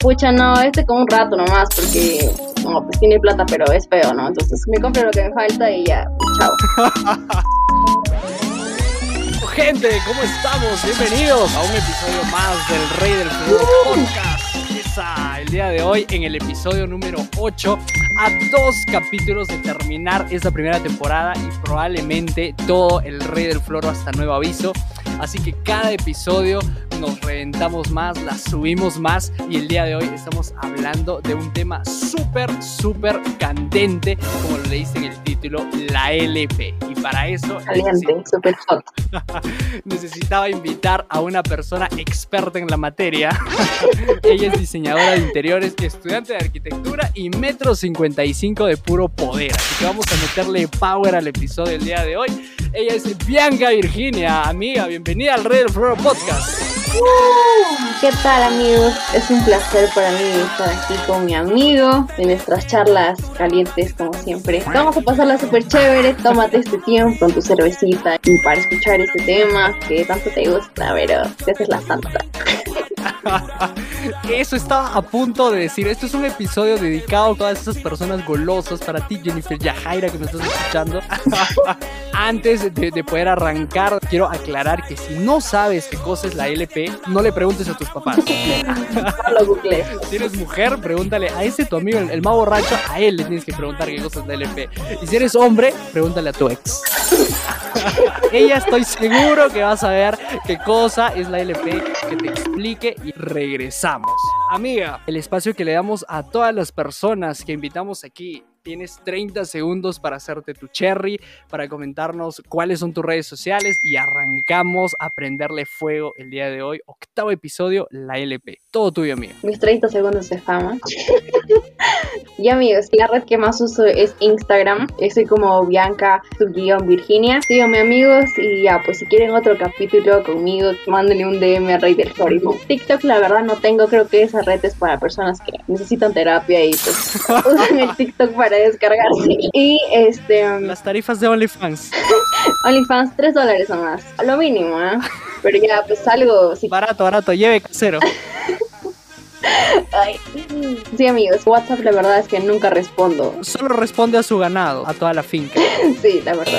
Pucha, no, este como un rato nomás, porque no, pues tiene plata, pero es feo, ¿no? Entonces me compro lo que me falta y ya, chao. Gente, ¿cómo estamos? Bienvenidos a un episodio más del Rey del Fútbol Podcast. Esa, el día de hoy en el episodio número 8, a dos capítulos de terminar esta primera temporada y probablemente todo el Rey del Floro hasta nuevo aviso. Así que cada episodio nos reventamos más, la subimos más y el día de hoy estamos hablando de un tema súper, súper candente, como lo leíste en el título, la LP. Y para eso... Caliente, súper hot. necesitaba invitar a una persona experta en la materia. Ella es diseñadora de interiores, estudiante de arquitectura y metro 55 de puro poder. Así que vamos a meterle power al episodio del día de hoy. Ella es Bianca Virginia, amiga, bienvenida al Rey del Floro Podcast. ¿Qué tal amigos? Es un placer para mí estar aquí con mi amigo en nuestras charlas calientes como siempre. Vamos a pasarla súper chévere, tómate este tiempo con tu cervecita y para escuchar este tema que tanto te gusta, pero te haces la santa. Eso estaba a punto de decir. Esto es un episodio dedicado a todas esas personas golosas. Para ti, Jennifer Yajaira, que me estás escuchando. Antes de, poder arrancar, quiero aclarar que si no sabes qué cosa es la LP, no le preguntes a tus papás. Si eres mujer, pregúntale a ese tu amigo, el, el más borracho, a él le tienes que preguntar qué cosa es la LP. Y si eres hombre, pregúntale a tu ex. Ella estoy seguro que va a saber qué cosa es la LP, que te explique y regresamos. Amiga, el espacio que le damos a todas las personas que invitamos aquí Tienes 30 segundos para hacerte tu cherry, para comentarnos cuáles son tus redes sociales y arrancamos a prenderle fuego el día de hoy. Octavo episodio, la LP. Todo tuyo, amigo. Mis 30 segundos de fama. y amigos, la red que más uso es Instagram. Soy como Bianca, guion Virginia. Síganme amigos y ya, pues si quieren otro capítulo conmigo, mándenle un DM a Rey del. TikTok, la verdad, no tengo. Creo que esa red es para personas que necesitan terapia y pues usan el TikTok para descargarse. Y este. Um, Las tarifas de OnlyFans. OnlyFans, 3 dólares o más. Lo mínimo, ¿eh? Pero ya, pues algo. Barato, barato, lleve casero. Ay. Sí, amigos, WhatsApp la verdad es que nunca respondo. Solo responde a su ganado, a toda la finca. sí, la verdad.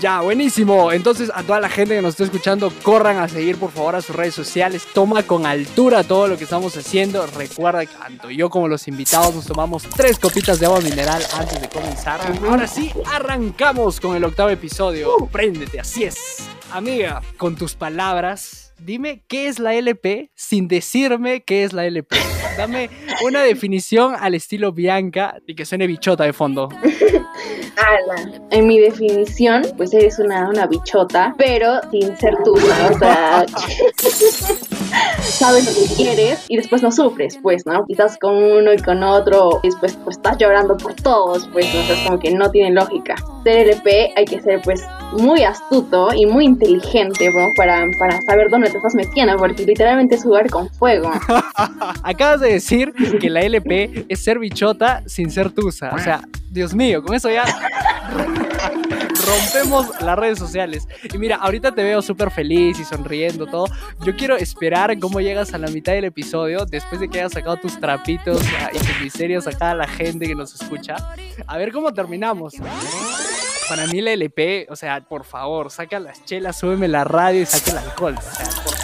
Ya, buenísimo. Entonces, a toda la gente que nos está escuchando, corran a seguir por favor a sus redes sociales. Toma con altura todo lo que estamos haciendo. Recuerda que tanto yo como los invitados nos tomamos tres copitas de agua mineral antes de comenzar. Ahora sí, arrancamos con el octavo episodio. Uh. Préndete, así es. Amiga, con tus palabras dime qué es la LP sin decirme qué es la LP. Dame una definición al estilo Bianca y que suene bichota de fondo. En mi definición, pues eres una, una bichota, pero sin ser tú, ¿no? O sea, sabes lo que quieres y después no sufres, pues, ¿no? Quizás con uno y con otro y después pues estás llorando por todos, pues, ¿no? es como que no tiene lógica. Ser LP hay que ser pues muy astuto y muy inteligente, ¿no? Para, para saber dónde te estás metiendo, porque literalmente es jugar con fuego. Acabas de decir que la LP es ser bichota sin ser tusa. O sea, Dios mío, con eso ya rompemos las redes sociales. Y mira, ahorita te veo súper feliz y sonriendo todo. Yo quiero esperar cómo llegas a la mitad del episodio después de que hayas sacado tus trapitos y tus miserios a la gente que nos escucha. A ver cómo terminamos. Para mí la LP, o sea, por favor, saca las chelas, súbeme la radio y saca el alcohol. O sea, por.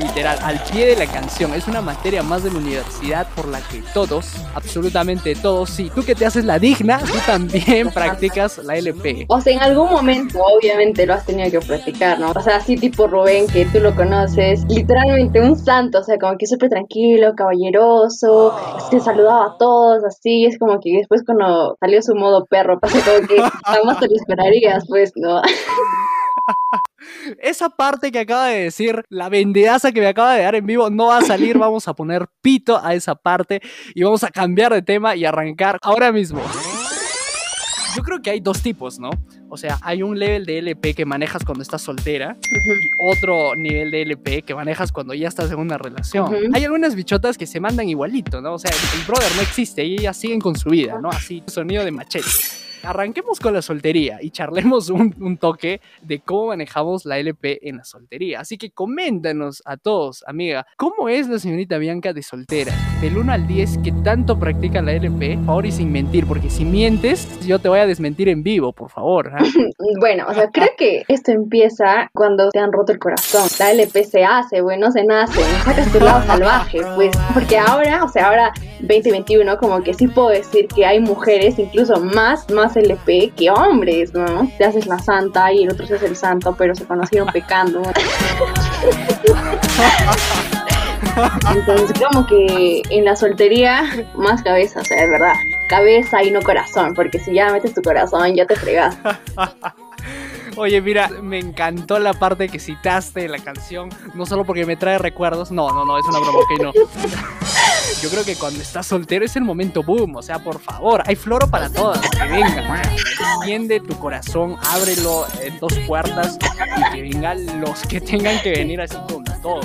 Literal, al pie de la canción. Es una materia más de la universidad por la que todos, absolutamente todos, sí, tú que te haces la digna, tú también practicas la LP. O sea, en algún momento, obviamente, lo has tenido que practicar, ¿no? O sea, así tipo Rubén, que tú lo conoces, literalmente un santo, o sea, como que súper tranquilo, caballeroso, se saludaba a todos, así, es como que después cuando salió su modo perro, pasa como que Jamás te lo esperarías, pues, ¿no? Esa parte que acaba de decir, la vendedaza que me acaba de dar en vivo, no va a salir. Vamos a poner pito a esa parte y vamos a cambiar de tema y arrancar ahora mismo. Yo creo que hay dos tipos, ¿no? O sea, hay un level de LP que manejas cuando estás soltera y otro nivel de LP que manejas cuando ya estás en una relación. Hay algunas bichotas que se mandan igualito, ¿no? O sea, el, brother no existe y ellas siguen con su vida, ¿no? Así, sonido de machete. Arranquemos con la soltería y charlemos un, toque de cómo manejamos la LP en la soltería. Así que coméntanos a todos, amiga, ¿cómo es la señorita Bianca de soltera? Del 1 al 10, ¿qué tanto practica la LP? Favor y sin mentir, porque si mientes, yo te voy a desmentir en vivo, por favor. ¿ah? bueno, o sea, creo que esto empieza cuando te han roto el corazón. La LP se hace, bueno, se nace, sacas tu lado salvaje, pues, porque ahora, o sea, ahora 2021, como que sí puedo decir que hay mujeres, incluso más, más LP que hombres, ¿no? Te haces la santa y el otro se hace el santo, pero se conocieron pecando. Entonces, como que en la soltería, más cabeza, o sea, es verdad, cabeza y no corazón, porque si ya metes tu corazón, ya te fregas. Oye, mira, me encantó la parte que citaste de la canción, no solo porque me trae recuerdos, no, no, no, es una broma, ok, no. Yo creo que cuando estás soltero es el momento boom, o sea, por favor, hay floro para todas, que venga, enciende tu corazón, ábrelo en dos puertas y que vengan los que tengan que venir así con todo.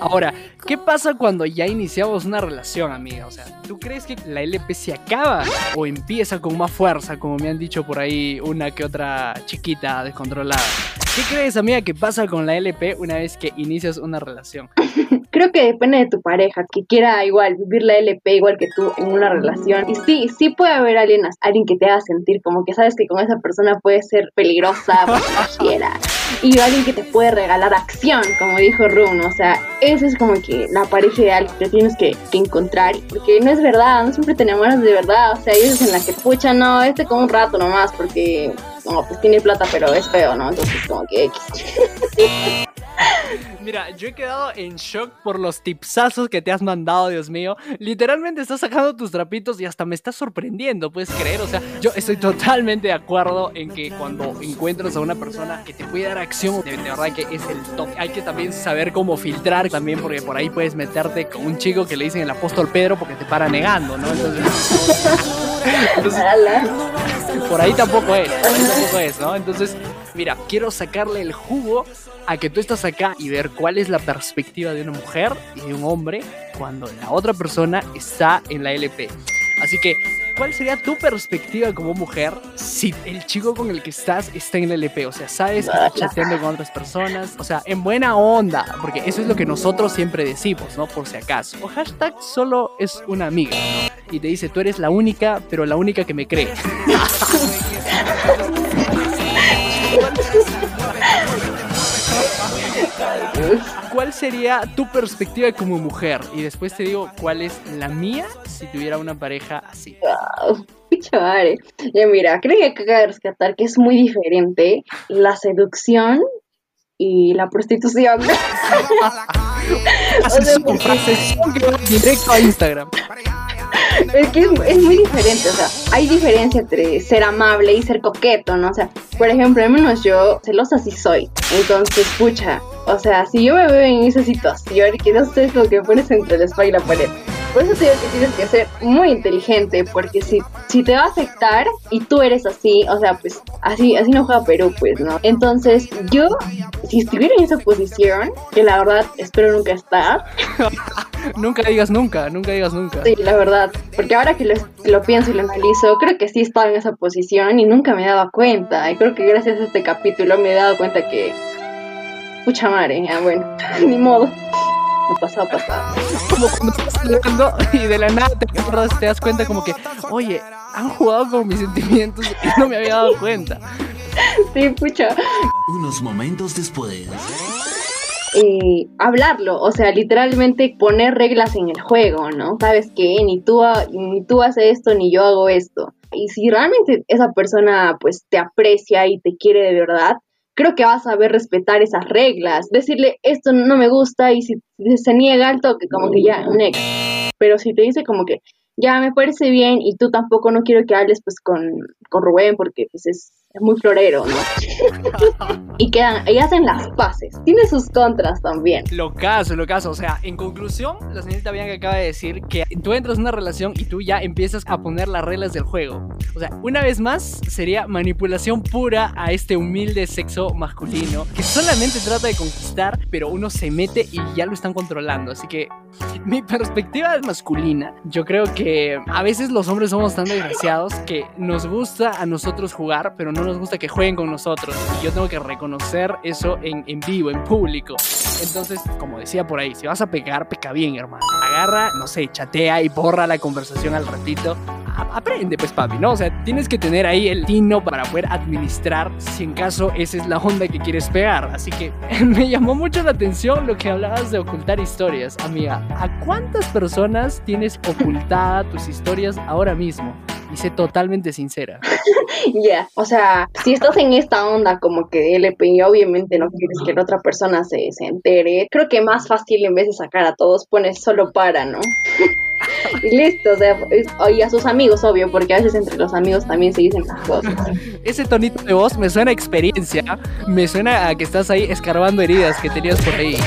Ahora, ¿qué pasa cuando ya iniciamos una relación, amiga? O sea, ¿tú crees que la LP se acaba o empieza con más fuerza, como me han dicho por ahí una que otra chiquita descontrolada? ¿Qué crees, amiga, que pasa con la LP una vez que inicias una relación? Creo que depende de tu pareja, que quiera igual vivir la LP igual que tú en una relación. Y sí, sí puede haber alguien, alguien que te haga sentir como que sabes que con esa persona puede ser peligrosa, quiera. Y alguien que te puede regalar acción, como dijo Rune. O sea, esa es como que la pareja ideal que tienes que, encontrar. Porque no es verdad, no siempre te enamoras de verdad. O sea, hay veces en la que, pucha, no, este como un rato nomás, porque, no, pues tiene plata, pero es feo, ¿no? Entonces, como que X. Mira, yo he quedado en shock por los tipsazos que te has mandado, Dios mío. Literalmente estás sacando tus trapitos y hasta me estás sorprendiendo, puedes creer. O sea, yo estoy totalmente de acuerdo en que cuando encuentras a una persona que te puede dar acción, de, verdad que es el top. Hay que también saber cómo filtrar también, porque por ahí puedes meterte con un chico que le dicen el apóstol Pedro porque te para negando, ¿no? Entonces, por ahí tampoco es, por ahí tampoco es, ¿no? Entonces, mira, quiero sacarle el jugo a que tú estás acá y ver cuál es la perspectiva de una mujer y de un hombre cuando la otra persona está en la LP. Así que, ¿cuál sería tu perspectiva como mujer si el chico con el que estás está en la LP? O sea, sabes que está chateando con otras personas, o sea, en buena onda, porque eso es lo que nosotros siempre decimos, ¿no? Por si acaso. O hashtag solo es una amiga, ¿no? Y te dice, tú eres la única, pero la única que me cree. ¿Cuál sería tu perspectiva como mujer? Y después te digo cuál es la mía si tuviera una pareja así. Wow. Ya mira, creo que hay que rescatar que es muy diferente la seducción y la prostitución. Haces o frases directo a Instagram. Es que es, muy diferente, o sea, hay diferencia entre ser amable y ser coqueto, ¿no? O sea, por ejemplo, al menos yo celosa sí soy. Entonces, pucha, o sea, si yo me veo en esa situación, que no sé lo que pones entre la espalda y la pared. Por eso te digo que tienes que ser muy inteligente, porque si, si te va a afectar y tú eres así, o sea, pues así, así no juega Perú, pues, ¿no? Entonces, yo, si estuviera en esa posición, que la verdad espero nunca estar. nunca digas nunca, nunca digas nunca. Sí, la verdad, porque ahora que lo, lo pienso y lo analizo, creo que sí estaba en esa posición y nunca me daba cuenta. Y creo que gracias a este capítulo me he dado cuenta que Pucha madre, ya bueno, ni modo. Me pasado, pasado. Como cuando estás hablando y de la nada te acuerdas, te das cuenta como que, oye, han jugado con mis sentimientos y no me había dado cuenta. Sí, pucha. Unos momentos después. Eh, hablarlo, o sea, literalmente poner reglas en el juego, ¿no? Sabes que ni tú, ni tú haces esto ni yo hago esto. Y si realmente esa persona pues te aprecia y te quiere de verdad, creo que vas a saber respetar esas reglas. Decirle, esto no me gusta y si se niega al toque, como que ya, next. Pero si te dice como que, ya me parece bien y tú tampoco no quiero que hables pues con, con Rubén porque pues es es muy florero, ¿no? y quedan, y hacen las paces. Tiene sus contras también. Lo caso, lo caso. O sea, en conclusión, la señorita Bianca acaba de decir que tú entras en una relación y tú ya empiezas a poner las reglas del juego. O sea, una vez más, sería manipulación pura a este humilde sexo masculino que solamente trata de conquistar, pero uno se mete y ya lo están controlando. Así que mi perspectiva es masculina. Yo creo que a veces los hombres somos tan desgraciados que nos gusta a nosotros jugar, pero no nos gusta que jueguen con nosotros. Y yo tengo que reconocer eso en, en vivo, en público. Entonces, como decía por ahí, si vas a pegar, peca bien, hermano. Agarra, no sé, chatea y borra la conversación al ratito. Aprende, pues, papi, ¿no? O sea, tienes que tener ahí el tino para poder administrar si en caso esa es la onda que quieres pegar. Así que me llamó mucho la atención lo que hablabas de ocultar historias, amiga. ¿A cuántas personas tienes ocultada tus historias ahora mismo? Y sé totalmente sincera. Ya, o sea, si estás en esta onda como que de LP y obviamente no quieres que la otra persona se, se entere, creo que más fácil en vez de sacar a todos pones solo para, ¿no? Y listo, o sea, y a sus amigos, obvio, porque a veces entre los amigos también se dicen las cosas. Ese tonito de voz me suena a experiencia, me suena a que estás ahí escarbando heridas que tenías por ahí.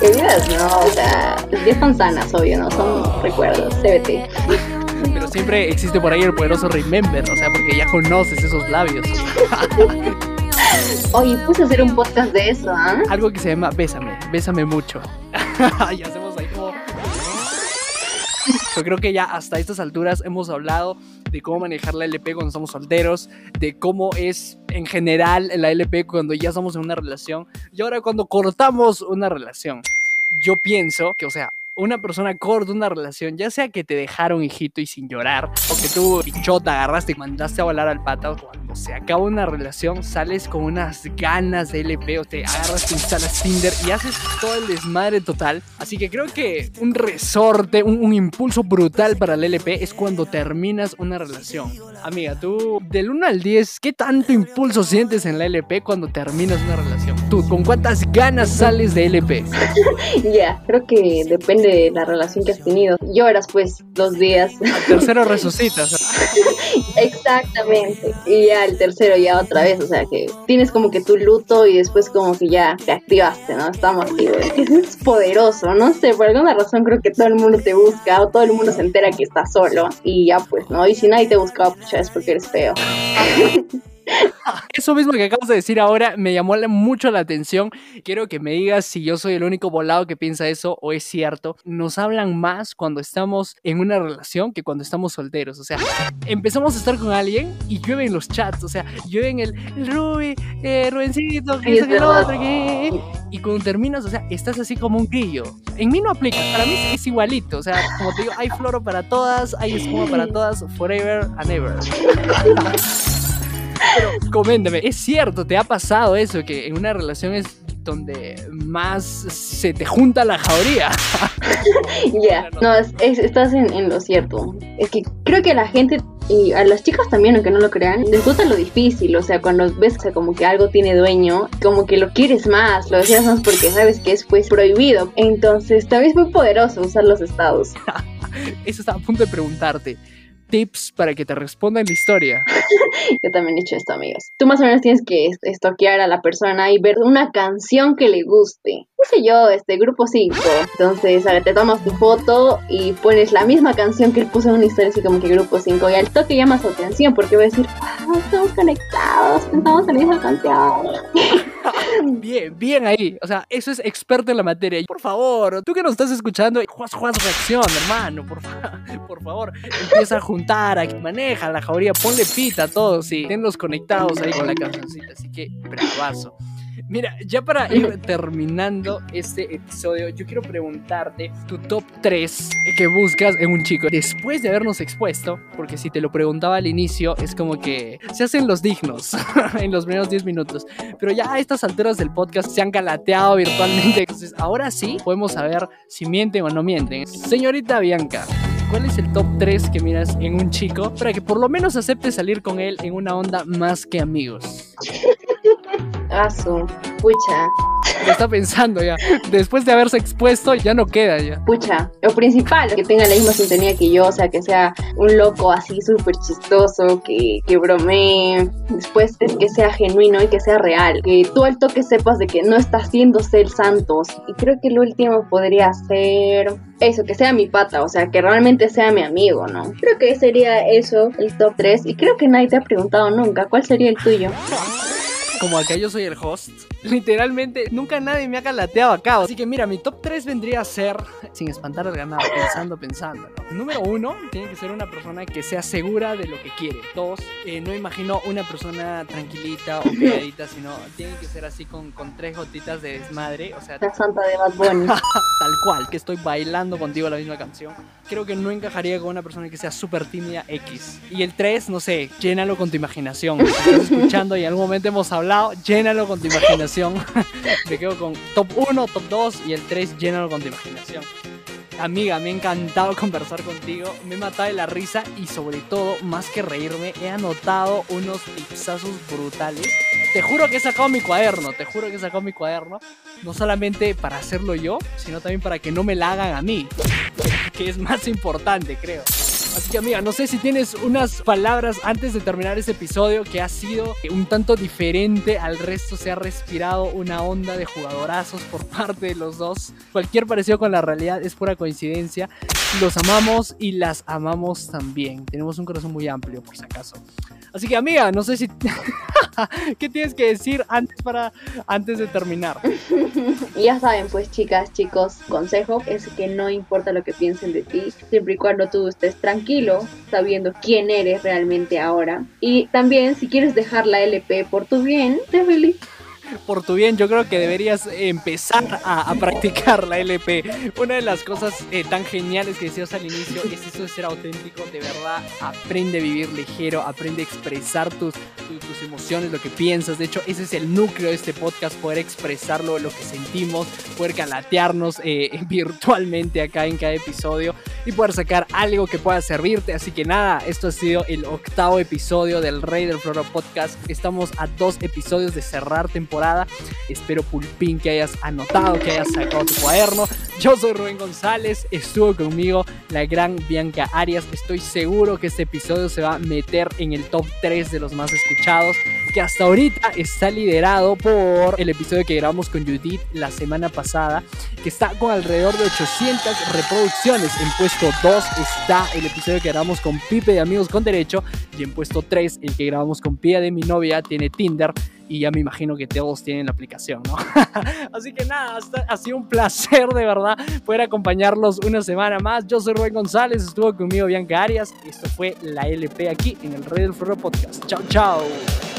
Heridas, no, o sea, ya son sanas, obvio, no son recuerdos, CBT. Pero siempre existe por ahí el poderoso Remember, o sea, porque ya conoces esos labios. Oye, puse a hacer un podcast de eso, ¿ah? Algo que se llama Bésame, Bésame mucho. y hacemos ahí como... Yo creo que ya hasta estas alturas hemos hablado de cómo manejar la LP cuando estamos solteros, de cómo es en general la LP cuando ya estamos en una relación y ahora cuando cortamos una relación. Yo pienso que, o sea, una persona corta una relación, ya sea que te dejaron hijito y sin llorar, o que tú, pichota, agarraste y mandaste a volar al pata, o cuando se acaba una relación, sales con unas ganas de LP, o te agarras, te instalas Tinder y haces todo el desmadre total. Así que creo que un resorte, un, un impulso brutal para el LP es cuando terminas una relación. Amiga, tú, del 1 al 10, ¿qué tanto impulso sientes en la LP cuando terminas una relación? Tú, ¿con cuántas ganas sales de LP? Ya, creo que depende de la relación que has tenido. Lloras pues dos días. Tercero resucitas. Exactamente. Y ya el tercero ya otra vez, o sea que tienes como que tu luto y después como que ya te activaste, ¿no? Estamos. Es que es poderoso, no sé, por alguna razón creo que todo el mundo te busca o todo el mundo se entera que estás solo y ya pues, ¿no? Y si nadie te busca, pues ya es porque eres feo. Eso mismo que acabas de decir ahora me llamó la- mucho la atención. Quiero que me digas si yo soy el único volado que piensa eso o es cierto. Nos hablan más cuando estamos en una relación que cuando estamos solteros. O sea, empezamos a estar con alguien y llueven los chats. O sea, llueven el, el Ruby, eh, Rubencito, que lo otro, que... Y cuando terminas, o sea, estás así como un grillo. En mí no aplica, para mí es igualito. O sea, como te digo, hay floro para todas, hay espuma para todas, forever and ever. Pero coméntame, ¿es cierto? ¿Te ha pasado eso? Que en una relación es donde más se te junta la jauría. Ya, no, es- es- estás en, en lo cierto. Es que creo que la gente y a las chicas también, aunque no lo crean, les gusta lo difícil. O sea, cuando ves que como que algo tiene dueño, como que lo quieres más, lo deseas más porque sabes que es pues prohibido. Entonces, también es muy poderoso usar los estados. Eso estaba a punto de preguntarte. Tips para que te respondan la historia. Yo también he hecho esto, amigos. Tú más o menos tienes que est- estoquear a la persona y ver una canción que le guste. No sé yo, este grupo 5. Entonces, a ver, te tomas tu foto y pones la misma canción que él puso en una historia así como que grupo 5 y al toque llama su atención porque va a decir, ah, estamos conectados, pensamos en la misma canción. Bien, bien ahí. O sea, eso es experto en la materia. Por favor, tú que nos estás escuchando, juas, juas, reacción, hermano. Por, por favor, empieza a juntar, a maneja la jauría, ponle pita a todos y tenlos conectados ahí con la cancioncita. Así que, bravazo. Mira, ya para ir terminando este episodio, yo quiero preguntarte tu top 3 que buscas en un chico después de habernos expuesto, porque si te lo preguntaba al inicio, es como que se hacen los dignos en los primeros 10 minutos, pero ya a estas alturas del podcast se han calateado virtualmente, entonces ahora sí podemos saber si mienten o no mienten. Señorita Bianca. ¿Cuál es el top 3 que miras en un chico para que por lo menos aceptes salir con él en una onda más que amigos? Ah, su pucha, Lo está pensando ya. Después de haberse expuesto, ya no queda ya. pucha. Lo principal, que tenga la misma sintonía que yo, o sea, que sea un loco así súper chistoso, que, que bromee. Después es que sea genuino y que sea real. Que tú al toque sepas de que no está haciéndose el santos. Y creo que el último podría ser eso, que sea mi pata, o sea, que realmente sea mi amigo, ¿no? Creo que sería eso, el top 3. Y creo que nadie te ha preguntado nunca, ¿cuál sería el tuyo? Como acá yo soy el host, Literalmente, nunca nadie me ha calateado acá. Así que mira, mi top 3 vendría a ser, sin espantar al ganado, pensando, pensando. Número uno, tiene que ser una persona que sea segura de lo que quiere. Dos, eh, no imagino una persona tranquilita o calladita, sino tiene que ser así con, con tres gotitas de desmadre. O sea, La santa de Bad Bunny. tal cual, que estoy bailando contigo la misma canción. Creo que no encajaría con una persona que sea súper tímida X. Y el 3, no sé, llénalo con tu imaginación. Si estás escuchando y en algún momento hemos hablado, llénalo con tu imaginación. Me quedo con top 1, top 2 y el 3, llénalo con tu imaginación. Amiga, me ha encantado conversar contigo, me he matado de la risa y sobre todo, más que reírme, he anotado unos tipsazos brutales. Te juro que he sacado mi cuaderno, te juro que he sacado mi cuaderno, no solamente para hacerlo yo, sino también para que no me la hagan a mí, que es más importante, creo. Así que amiga, no sé si tienes unas palabras antes de terminar este episodio que ha sido un tanto diferente al resto, se ha respirado una onda de jugadorazos por parte de los dos. Cualquier parecido con la realidad es pura coincidencia. Los amamos y las amamos también. Tenemos un corazón muy amplio, por si acaso. Así que amiga, no sé si... ¿Qué tienes que decir antes, para, antes de terminar? Ya saben, pues chicas, chicos, consejo es que no importa lo que piensen de ti, siempre y cuando tú estés tranquilo, sabiendo quién eres realmente ahora. Y también, si quieres dejar la LP por tu bien, te feliz. por tu bien, yo creo que deberías empezar a, a practicar la LP. Una de las cosas eh, tan geniales que decías al inicio es eso de ser auténtico, de verdad, aprende a vivir ligero, aprende a expresar tus, tus, tus emociones, lo que piensas. De hecho, ese es el núcleo de este podcast, poder expresarlo, lo que sentimos, poder calatearnos eh, virtualmente acá en cada episodio y poder sacar algo que pueda servirte. Así que nada, esto ha sido el octavo episodio del Rey del Floro Podcast. Estamos a dos episodios de cerrar temporada. Espero Pulpín que hayas anotado, que hayas sacado tu cuaderno. Yo soy Rubén González, estuvo conmigo la gran Bianca Arias. Estoy seguro que este episodio se va a meter en el top 3 de los más escuchados, que hasta ahorita está liderado por el episodio que grabamos con Judith la semana pasada, que está con alrededor de 800 reproducciones. En puesto 2 está el episodio que grabamos con Pipe de Amigos con Derecho y en puesto 3 el que grabamos con Pia de mi novia tiene Tinder y ya me imagino que todos tienen la aplicación, ¿no? Así que nada, ha sido un placer de verdad poder acompañarlos una semana más. Yo soy Rubén González, estuvo conmigo Bianca Arias. Esto fue la LP aquí en el Rey del Floro Podcast. Chao, chao.